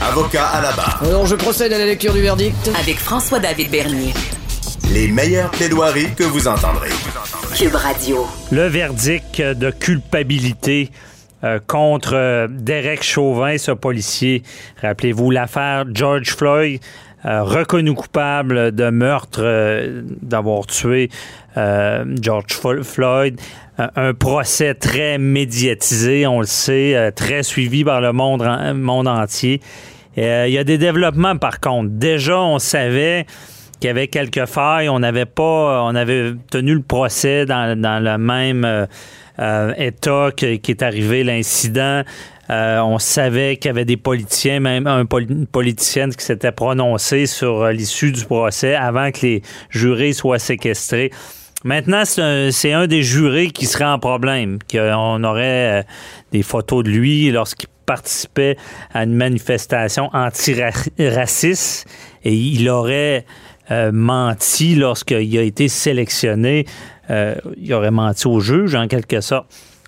Avocat à la barre. Alors, je procède à la lecture du verdict. Avec François-David Bernier. Les meilleures plaidoiries que vous entendrez. Cube Radio. Le verdict de culpabilité euh, contre euh, Derek Chauvin, ce policier. Rappelez-vous l'affaire George Floyd. Euh, reconnu coupable de meurtre, euh, d'avoir tué euh, George Floyd. Un- procès très médiatisé, on le sait, très suivi par le monde, monde entier. Il y a des développements par contre. Déjà, on savait qu'il y avait quelques failles. On n'avait pas, on avait tenu le procès dans, dans le même euh, euh, état que- qui est arrivé l'incident. Euh, on savait qu'il y avait des politiciens, même un une politicienne qui s'était prononcée sur l'issue du procès avant que les jurés soient séquestrés. Maintenant, c'est un, des jurés qui serait en problème, qu'on aurait des photos de lui lorsqu'il participait à une manifestation antiraciste et il aurait euh, menti lorsqu'il a été sélectionné. Euh, il aurait menti au juge, en quelque sorte.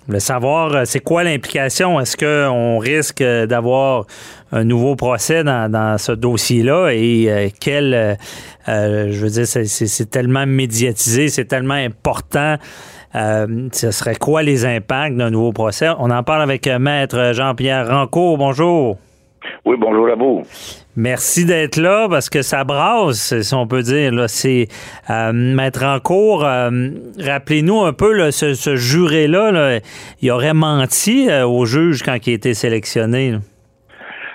Je savoir, euh, c'est quoi l'implication? Est-ce qu'on risque d'avoir un nouveau procès dans, ce dossier-là? Et quel, je veux dire, c'est- tellement médiatisé, c'est tellement important. Ce serait quoi les impacts d'un nouveau procès? On en parle avec Maître Jean-Pierre Rancourt. Bonjour. Oui, bonjour à vous. Merci d'être là parce que ça brasse, si on peut dire. Là. C'est euh, Maître en cours. Rappelez-nous un peu là, ce, ce juré-là. là, il aurait menti euh, au juge quand il a été sélectionné. là.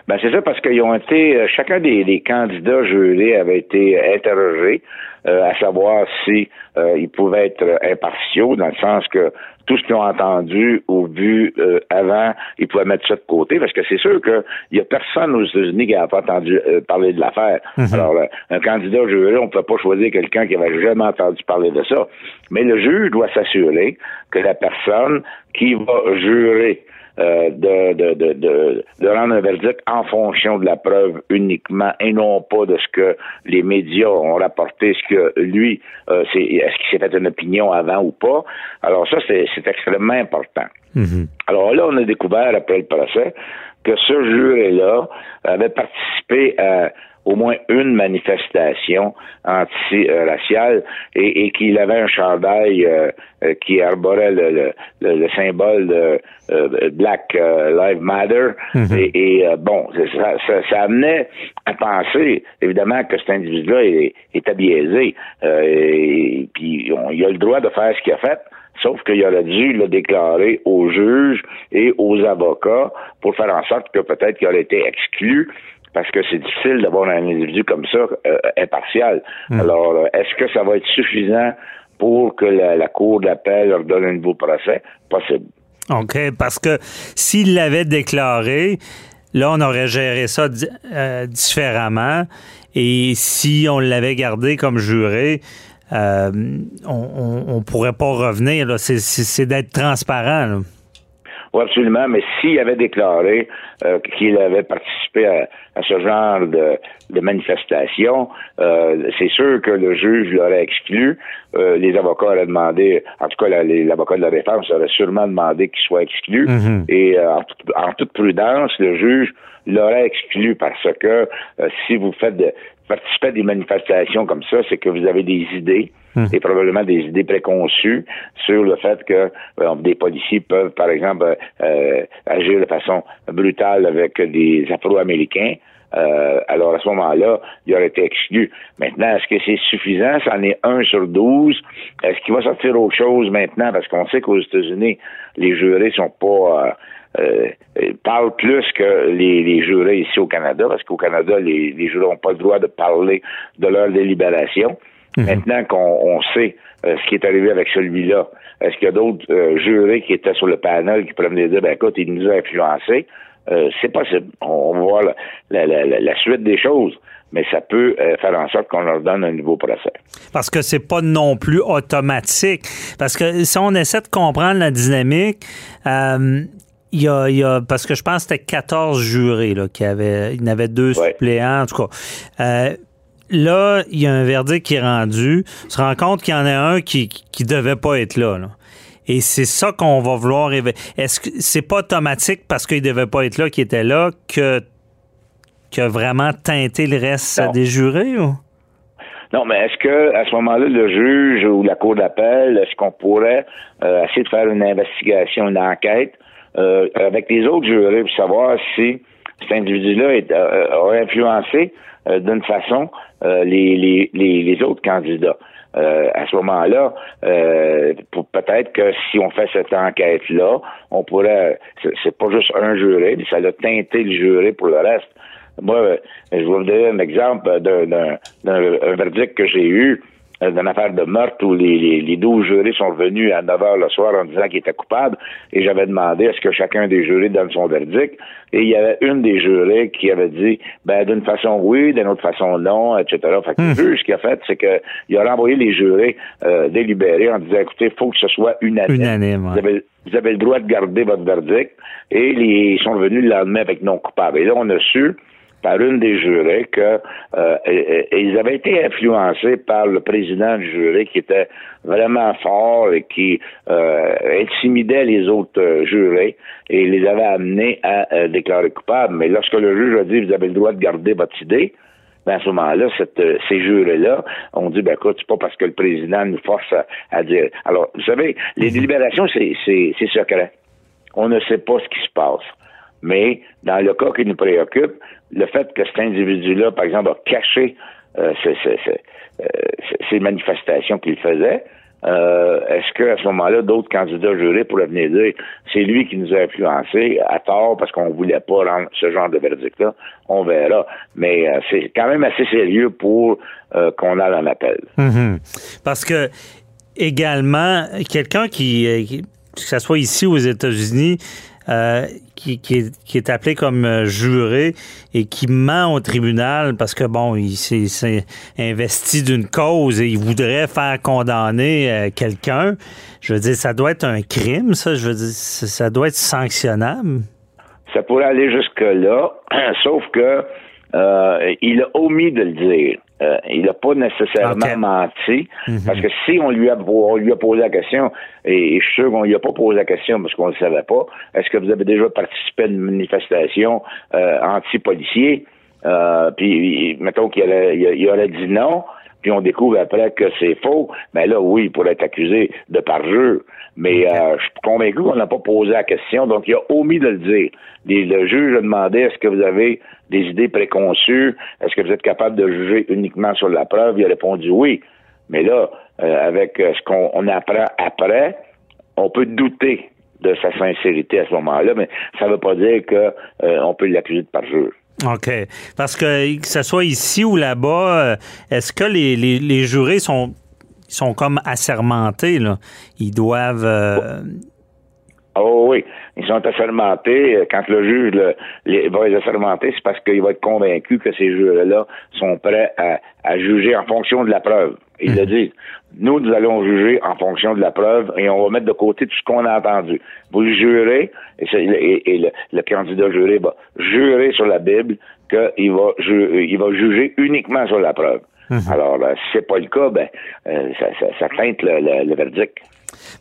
Ben c'est ça parce qu'ils ont été euh, chacun des, des candidats jurés avait été interrogé euh, à savoir si euh, ils pouvaient être impartiaux dans le sens que tout ce qu'ils ont entendu ou vu euh, avant, ils pouvaient mettre ça de côté parce que c'est sûr que il y a personne aux États-Unis qui n'a pas entendu euh, parler de l'affaire. Alors euh, un candidat juré, on ne peut pas choisir quelqu'un qui avait jamais entendu parler de ça. Mais le juge doit s'assurer que la personne qui va jurer euh, de, de, de, de, de rendre un verdict en fonction de la preuve uniquement et non pas de ce que les médias ont rapporté, ce que lui, euh, c'est, est-ce qu'il s'est fait une opinion avant ou pas. Alors ça, c'est, c'est extrêmement important. Alors là, on a découvert après le procès que ce juré-là avait participé à au moins une manifestation anti-raciale et, et qu'il avait un chandail euh, euh, qui arborait le, le, le, le symbole de euh, Black Lives Matter. Et, et, euh, bon, ça, ça, ça amenait à penser, évidemment, que cet individu-là est. Euh, et puis, on- il a le droit de faire ce qu'il a fait. Sauf qu'il aurait dû le déclarer aux juges et aux avocats pour faire en sorte que peut-être qu'il aurait été exclu parce que c'est difficile d'avoir un individu comme ça euh, impartial. Alors, euh, est-ce que ça va être suffisant pour que la, la Cour d'appel leur donne un nouveau procès? Possible. OK, parce que s'il l'avait déclaré, là, on aurait géré ça euh, différemment. Et si on l'avait gardé comme juré, euh, on, on pourrait pas revenir. là. C'est- d'être transparent. là. Oui, absolument, mais s'il avait déclaré euh, qu'il avait participé à, à ce genre de, de manifestation, euh, c'est sûr que le juge l'aurait exclu. Euh, les avocats auraient demandé, en tout cas la- l'avocat de la défense aurait sûrement demandé qu'il soit exclu. Et euh, en, toute- en toute prudence, le juge l'aurait exclu parce que si vous faites de, participez à des manifestations comme ça, c'est que vous avez des idées et probablement des idées préconçues sur le fait que euh, des policiers peuvent, par exemple, euh, agir de façon brutale avec des Afro-Américains. Euh, alors à ce moment-là, il aurait été exclu. Maintenant, est-ce que c'est suffisant? C'en est un sur douze. Est-ce qu'il va sortir autre chose maintenant? Parce qu'on sait qu'aux États-Unis, les jurés sont pas euh, euh, parlent plus que les, les jurés ici au Canada, parce qu'au Canada, les, les jurés n'ont pas le droit de parler de leur délibération. Maintenant qu'on on sait euh, ce qui est arrivé avec celui-là, est-ce qu'il y a d'autres euh, jurés qui étaient sur le panel qui pourraient venir dire, ben écoute, il nous a influencés? euh, c'est possible. On va voir la, la, la, la, suite des choses, mais ça peut euh, faire en sorte qu'on leur donne un nouveau procès. Parce que c'est pas non plus automatique. Parce que si on essaie de comprendre la dynamique, euh, il y, a, il y a, parce que je pense que c'était 14 jurés là, qui avaient, il y en avait deux Ouais. suppléants, en tout cas. Euh, là, il y a un verdict qui est rendu. On se rend compte qu'il y en a un qui, qui devait pas être là. là. Et c'est ça qu'on va vouloir Est-ce que c'est pas automatique parce qu'il devait pas être là qu'il était là que qui a vraiment teinté le reste Non. des jurés ou? Non, mais est-ce que à ce moment-là, le juge ou la cour d'appel, est-ce qu'on pourrait euh, essayer de faire une investigation, une enquête? Euh, avec les autres jurés pour savoir si cet individu-là est- euh, a influencé euh, d'une façon euh, les, les, les, autres candidats? Euh, à ce moment-là, euh, peut-être que si on fait cette enquête-là, on pourrait, c'est- pas juste un juré, mais ça a teinté le juré pour le reste. Moi, euh, je vous donner un exemple d'un, d'un, d'un un verdict que j'ai eu euh, d'une affaire de meurtre où les, les, les 12 jurés sont revenus à 9 heures le soir en disant qu'ils étaient coupables et j'avais demandé à ce que chacun des jurés donne son verdict et il y avait une des jurés qui avait dit ben d'une façon oui, d'une autre façon non, etc. Fait que le juge, ce qu'il a fait, c'est que il a renvoyé les jurés euh, délibérés en disant écoutez, il faut que ce soit unanime. Unanime, ouais. Vous avez, vous avez le droit de garder votre verdict. Et les, ils sont revenus le lendemain avec non coupable. Et là, on a su par une des jurés que euh, et- et ils avaient été influencés par le président du jury qui était vraiment fort et qui euh, intimidait les autres euh, jurés et les avait amenés à euh, déclarer coupables. Mais lorsque le juge a dit vous avez le droit de garder votre idée, ben à ce moment-là, cette, ces jurés-là ont dit, ben écoute, c'est pas parce que le président nous force à, à dire. Alors, vous savez, les délibérations, c'est, c'est, c'est secret. On ne sait pas ce qui se passe. Mais dans le cas qui nous préoccupe, le fait que cet individu-là, par exemple, a caché euh, euh, ces- manifestations qu'il faisait, euh, est-ce qu'à ce moment-là, d'autres candidats jurés pourraient venir dire c'est lui qui nous a influencés à tort parce qu'on voulait pas rendre ce genre de verdict-là? On verra. Mais c'est quand même assez sérieux pour qu'on aille en appel. Mhm. Parce que également, quelqu'un qui, qui- que ce soit ici aux États-Unis, euh, qui, qui est, qui est appelé comme euh, juré et qui ment au tribunal parce que, bon, il s'est investi d'une cause et il voudrait faire condamner euh, quelqu'un, je veux dire, ça doit être un crime, ça. Je veux dire, ça doit être sanctionnable. Ça pourrait aller jusque-là, sauf que euh, il a omis de le dire. Euh, il n'a pas nécessairement menti, parce que si on lui a on lui a posé la question, et, et je suis sûr qu'on lui a pas posé la question parce qu'on ne le savait pas, est-ce que vous avez déjà participé à une manifestation euh, anti-policier? Euh, puis mettons qu'il aurait, il, il aurait dit non, puis on découvre après que c'est faux, mais là, oui, il pourrait être accusé de parjure. Mais euh, je suis convaincu qu'on n'a pas posé la question, donc il a omis de le dire. Les- le juge a demandé est-ce que vous avez des idées préconçues, est-ce que vous êtes capable de juger uniquement sur la preuve? Il a répondu oui. Mais là, euh, avec euh, ce qu'on on apprend après, on peut douter de sa sincérité à ce moment-là, mais ça ne veut pas dire que euh, peut l'accuser de parjure. OK. Parce que que ce soit ici ou là-bas, est-ce que les, les, les jurés sont, sont comme assermentés, là? Ils doivent... euh, Oh oui, ils sont assermentés. Quand le juge le- les, va les assermenter, c'est parce qu'il va être convaincu que ces jurés-là sont prêts à, à juger en fonction de la preuve. Ils le disent. Nous, nous allons juger en fonction de la preuve et on va mettre de côté tout ce qu'on a entendu. Vous le jurez, et, c'est- et- et le, le candidat juré va jurer sur la Bible qu'il va, ju- il va juger uniquement sur la preuve. Alors, euh, si c'est pas le cas, ben, euh, ça, ça, ça teinte le, le- le verdict.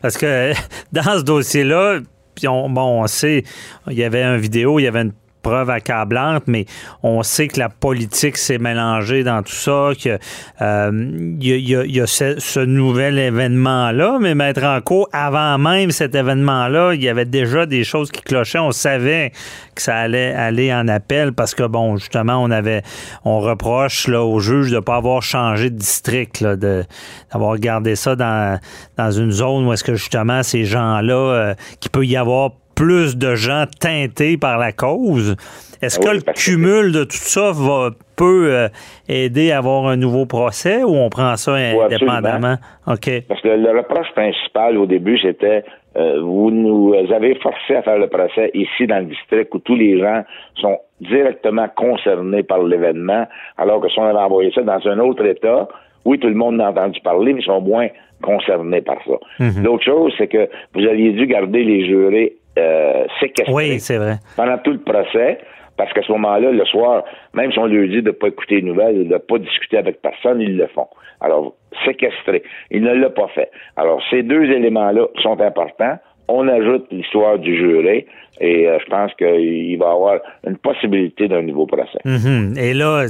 Parce que dans ce dossier-là, puis on, bon, on sait, il y avait une vidéo, il y avait une preuve accablante, mais on sait que la politique s'est mélangée dans tout ça, que euh, y a, ce, nouvel événement-là, mais mettre en cours, avant même cet événement-là, il y avait déjà des choses qui clochaient. On savait que ça allait aller en appel parce que, bon, justement, on avait, on reproche là, au juge de ne pas avoir changé de district, d'avoir gardé ça dans, dans une zone où est-ce que, justement, ces gens-là, euh, qu'il peut y avoir plus de gens teintés par la cause. Est-ce Ah que le que- cumul de tout ça va, peut euh, aider à avoir un nouveau procès ou on prend ça indépendamment? OK. Parce que le reproche principal au début, c'était euh, vous nous avez forcé à faire le procès ici dans le district où tous les gens sont directement concernés par l'événement, alors que si on avait envoyé ça dans un autre État, oui, tout le monde a entendu parler, mais ils sont moins concernés par ça. Mhm. L'autre chose, c'est que vous aviez dû garder les jurés euh, Oui, c'est vrai. pendant tout le procès, parce qu'à ce moment-là, le soir, même si on lui dit de ne pas écouter les nouvelles, de ne pas discuter avec personne, ils le font. Alors, séquestré. Il ne l'a pas fait. Alors, ces deux éléments-là sont importants. On ajoute l'histoire du juré et euh, je pense qu'il va y avoir une possibilité d'un nouveau procès. Mhm. Et là,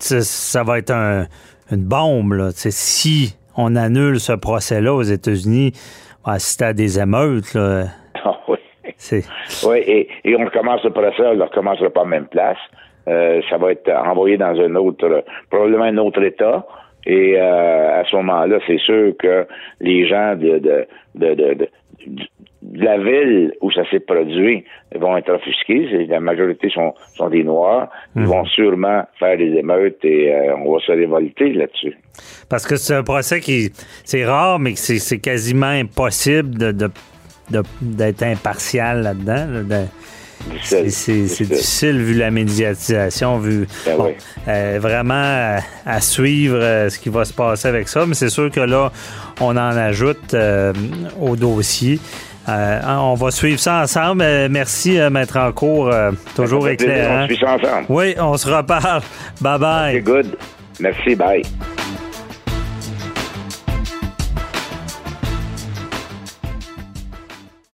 ça, va être un- une bombe. Là. Si on annule ce procès-là aux États-Unis, on va assister à des émeutes. Là. Oui. Et, et on recommence le procès, on ne le recommencera pas en même place. Euh, ça va être envoyé dans un autre, probablement un autre État. Et euh, à ce moment-là, c'est sûr que les gens de, de, de, de, de- de la ville où ça s'est produit vont être offusqués. La majorité sont, sont des Noirs. Ils vont sûrement faire des émeutes et euh, on va se révolter là-dessus. Parce que c'est un procès qui c'est rare, mais c'est quasiment impossible de- d'être impartial là-dedans. là, de- c'est, difficile vu la médiatisation, vu Ben bon, oui. euh, vraiment à, à suivre euh, ce qui va se passer avec ça. Mais c'est sûr que là, on en ajoute euh, au dossier. Euh, on va suivre ça ensemble. Euh, merci, euh, Maître Encourt. euh, toujours éclairant. On suit ça ensemble. Oui, on se reparle. Bye bye. C'est good. Merci, bye.